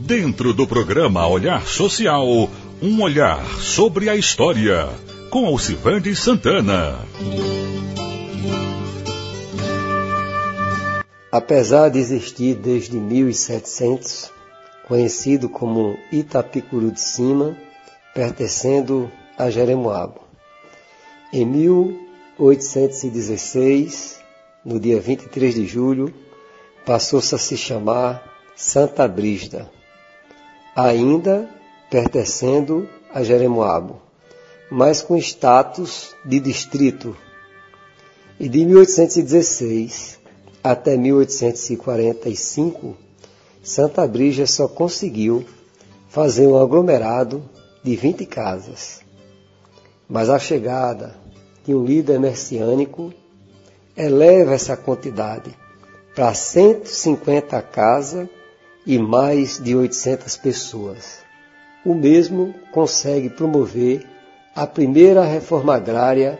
Dentro do programa Olhar Social, um olhar sobre a história, com Alcivande Santana. Apesar de existir desde 1700, conhecido como Itapicuru de Cima, pertencendo a Jeremoabo. Em 1816, no dia 23 de julho, passou-se a se chamar Santa Brígida, ainda pertencendo a Jeremoabo, mas com status de distrito. E de 1816 até 1845, Santa Brígida só conseguiu fazer um aglomerado de 20 casas. Mas a chegada de um líder messiânico eleva essa quantidade para 150 casas e mais de 800 pessoas. O mesmo consegue promover a primeira reforma agrária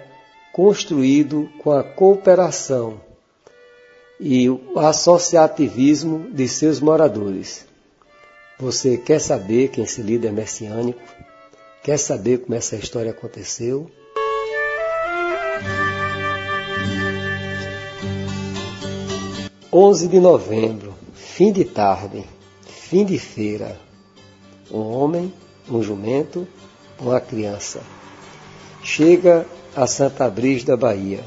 construído com a cooperação e o associativismo de seus moradores. Você quer saber quem esse líder messiânico? Quer saber como essa história aconteceu? Onze de novembro, fim de tarde, fim de feira. Um homem, um jumento, uma criança. Chega a Santa Brígida, Bahia.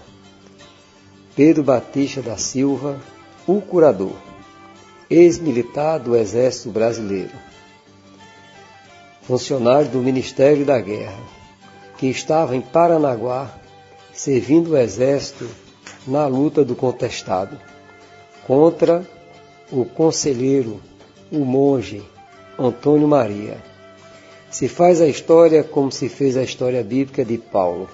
Pedro Batista da Silva, o curador, ex-militar do Exército Brasileiro funcionário do Ministério da Guerra, que estava em Paranaguá servindo o exército na luta do contestado contra o conselheiro, o monge Antônio Maria. Se faz a história como se fez a história bíblica de Paulo.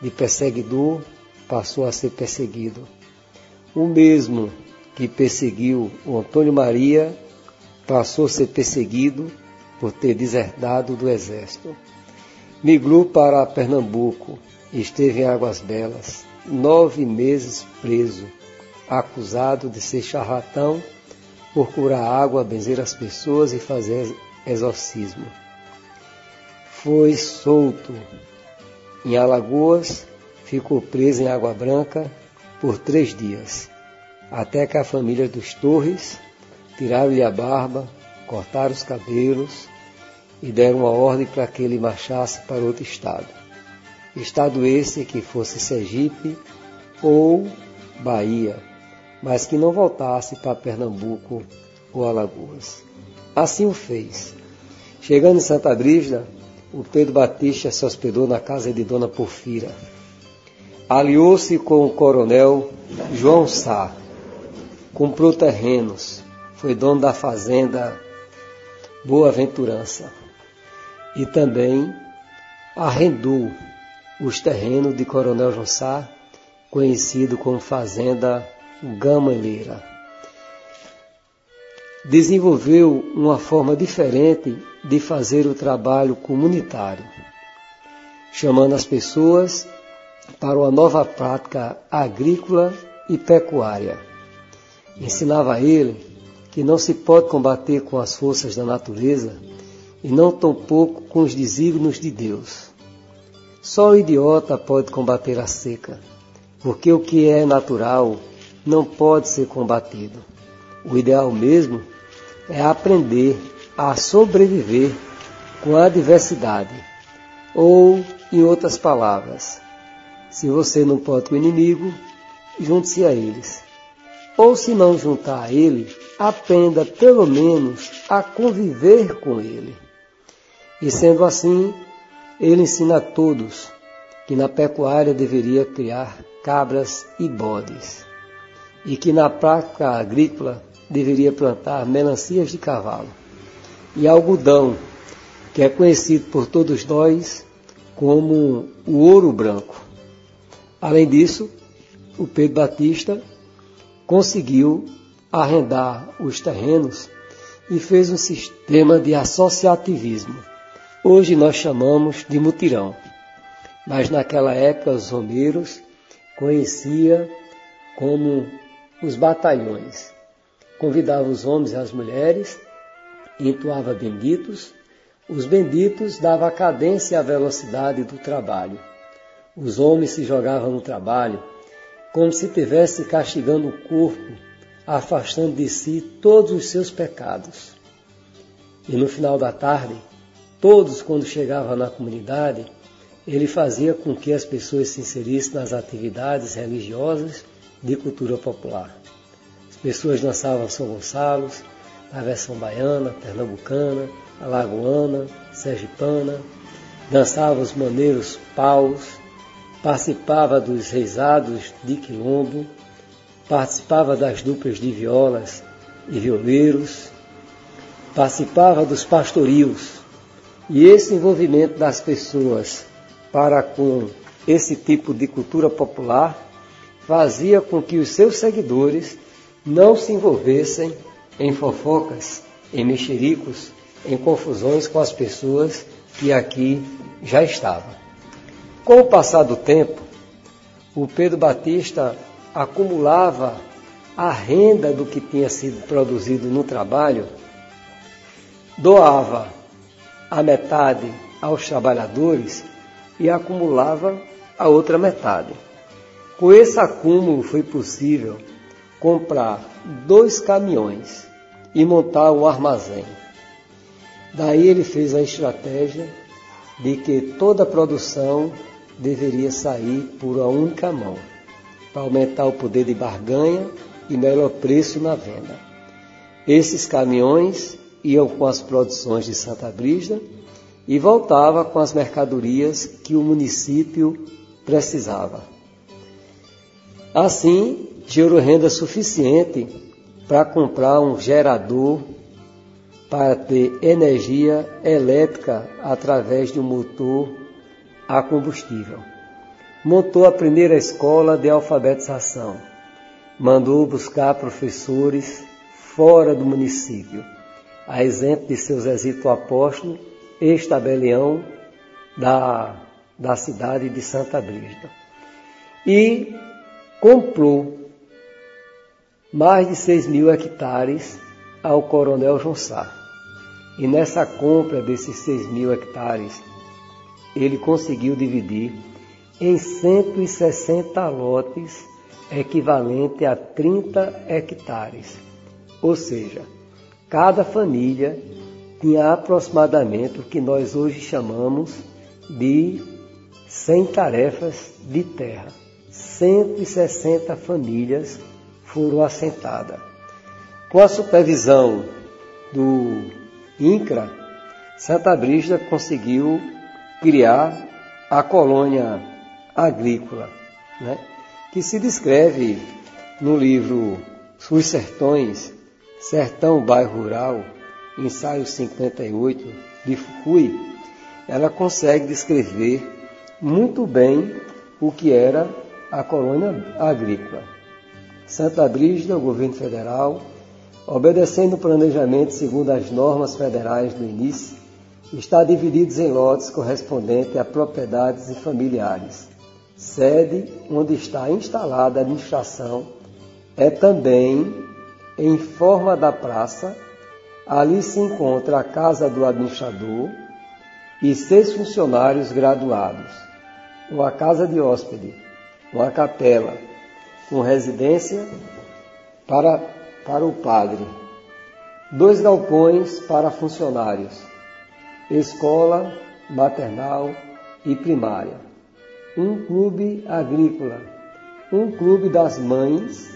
De perseguidor passou a ser perseguido. O mesmo que perseguiu o Antônio Maria passou a ser perseguido por ter deserdado do exército. Migrou para Pernambuco esteve em Águas Belas, nove meses preso, acusado de ser charlatão por curar água, benzer as pessoas e fazer exorcismo. Foi solto em Alagoas, ficou preso em Água Branca por três dias, até que a família dos Torres tiraram-lhe a barba, cortaram os cabelos e deram uma ordem para que ele marchasse para outro estado. Estado esse que fosse Sergipe ou Bahia, mas que não voltasse para Pernambuco ou Alagoas. Assim o fez. Chegando em Santa Brígida, o Pedro Batista se hospedou na casa de Dona Porfira. Aliou-se com o coronel João Sá, comprou terrenos, foi dono da fazenda Boa Aventurança e também arrendou os terrenos de Coronel Jossá, conhecido como Fazenda Gamaleira. Desenvolveu uma forma diferente de fazer o trabalho comunitário, chamando as pessoas para uma nova prática agrícola e pecuária. Ensinava a ele que não se pode combater com as forças da natureza e não tão pouco com os desígnios de Deus. Só o idiota pode combater a seca, porque o que é natural não pode ser combatido. O ideal mesmo é aprender a sobreviver com a adversidade. Ou, em outras palavras, se você não pode com o inimigo, junte-se a eles. Ou se não juntar a ele, aprenda pelo menos a conviver com ele. E sendo assim, ele ensina a todos que na pecuária deveria criar cabras e bodes, e que na prática agrícola deveria plantar melancias de cavalo, e algodão, que é conhecido por todos nós como o ouro branco. Além disso, o Pedro Batista conseguiu arrendar os terrenos e fez um sistema de associativismo Hoje nós chamamos de mutirão, mas naquela época os romeiros conhecia como os batalhões. convidava os homens e as mulheres, entoava benditos, os benditos davam a cadência e a velocidade do trabalho. Os homens se jogavam no trabalho como se estivesse castigando o corpo, afastando de si todos os seus pecados. E no final da tarde, todos, quando chegavam na comunidade, ele fazia com que as pessoas se inserissem nas atividades religiosas de cultura popular. As pessoas dançavam São Gonçalo, na versão baiana, pernambucana, alagoana, sergipana, dançava os maneiros paus, participava dos reisados de quilombo, participava das duplas de violas e violeiros, participava dos pastorios. E esse envolvimento das pessoas para com esse tipo de cultura popular fazia com que os seus seguidores não se envolvessem em fofocas, em mexericos, em confusões com as pessoas que aqui já estavam. Com o passar do tempo, o Pedro Batista acumulava a renda do que tinha sido produzido no trabalho, doava a metade aos trabalhadores e acumulava a outra metade. Com esse acúmulo foi possível comprar dois caminhões e montar um armazém. Daí ele fez a estratégia de que toda a produção deveria sair por uma única mão, para aumentar o poder de barganha e melhor preço na venda. Esses caminhões iam com as produções de Santa Brígida e voltava com as mercadorias que o município precisava. Assim, gerou renda suficiente para comprar um gerador para ter energia elétrica através de um motor a combustível. Montou a primeira escola de alfabetização. Mandou buscar professores fora do município, a exemplo de seu Zezito Apóstolo, ex-tabelião da, da cidade de Santa Brígida. E comprou mais de 6 mil hectares ao coronel João. E nessa compra desses 6 mil hectares, ele conseguiu dividir em 160 lotes, equivalente a 30 hectares. Ou seja, cada família tinha aproximadamente o que nós hoje chamamos de 100 tarefas de terra. 160 famílias foram assentadas. Com a supervisão do INCRA, Santa Brígida conseguiu criar a colônia agrícola, né? que se descreve no livro Os Sertões, Sertão Bairro Rural, ensaio 58 de Fukui, ela consegue descrever muito bem o que era a colônia agrícola. Santa Brígida, o governo federal, obedecendo o planejamento segundo as normas federais do início, está dividido em lotes correspondentes a propriedades e familiares. Sede onde está instalada a administração é também em forma da praça. Ali se encontra a casa do administrador e seis funcionários graduados, uma casa de hóspede, uma capela, com residência para para o padre, dois galpões para funcionários, escola, maternal e primária, um clube agrícola, um clube das mães,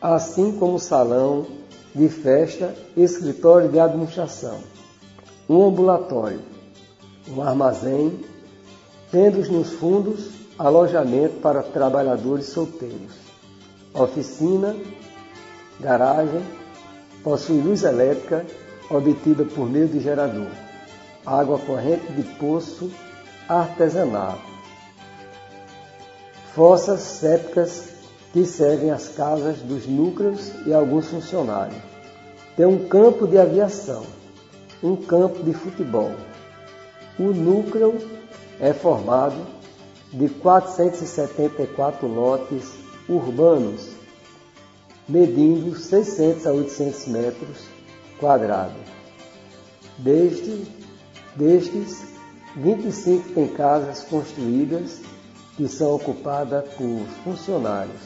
assim como salão de festa, escritório de administração, um ambulatório, um armazém, tendo nos fundos alojamento para trabalhadores solteiros, oficina garagem, possui luz elétrica obtida por meio de gerador, água corrente de poço artesanal, fossas sépticas que servem as casas dos núcleos e alguns funcionários. Tem um campo de aviação, um campo de futebol. O núcleo é formado de 474 lotes urbanos medindo 600 a 800 metros quadrados. Desde, destes, 25 têm casas construídas que são ocupadas por funcionários.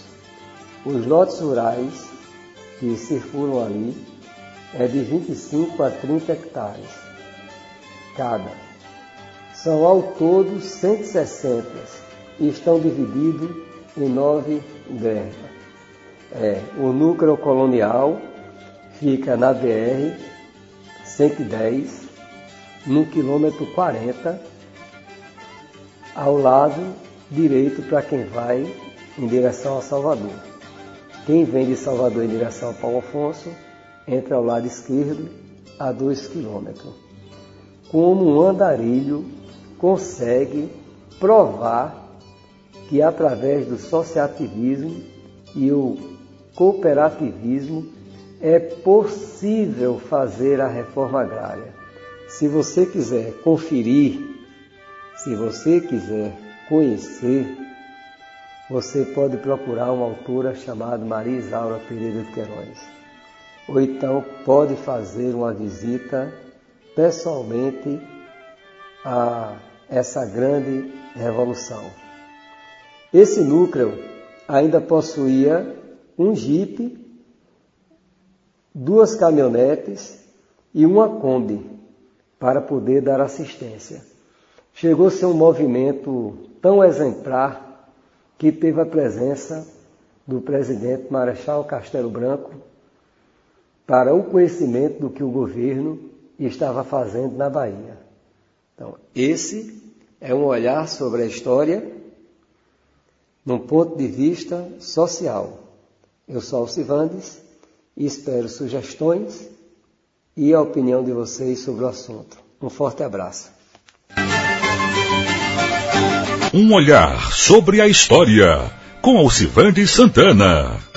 Os lotes rurais que circulam ali é de 25 a 30 hectares cada. São ao todo 160 e estão divididos em nove guerras. É, o núcleo colonial fica na BR 110, no quilômetro 40, ao lado direito para quem vai em direção a Salvador. Quem vem de Salvador em direção a Paulo Afonso entra ao lado esquerdo a 2 quilômetros. Como um andarilho consegue provar que através do sociativismo e o cooperativismo é possível fazer a reforma agrária. Se você quiser conferir, se você quiser conhecer, você pode procurar uma autora chamada Maria Isaura Pereira de Queiroz. Ou então pode fazer uma visita pessoalmente a essa grande revolução. Esse núcleo ainda possuía um jipe, duas caminhonetes e uma Kombi para poder dar assistência. Chegou a ser um movimento tão exemplar que teve a presença do presidente Marechal Castelo Branco para o conhecimento do que o governo estava fazendo na Bahia. Então, esse é um olhar sobre a história num ponto de vista social. Eu sou Alcivandes e espero sugestões e a opinião de vocês sobre o assunto. Um forte abraço. Um olhar sobre a história com Alcivandes Santana.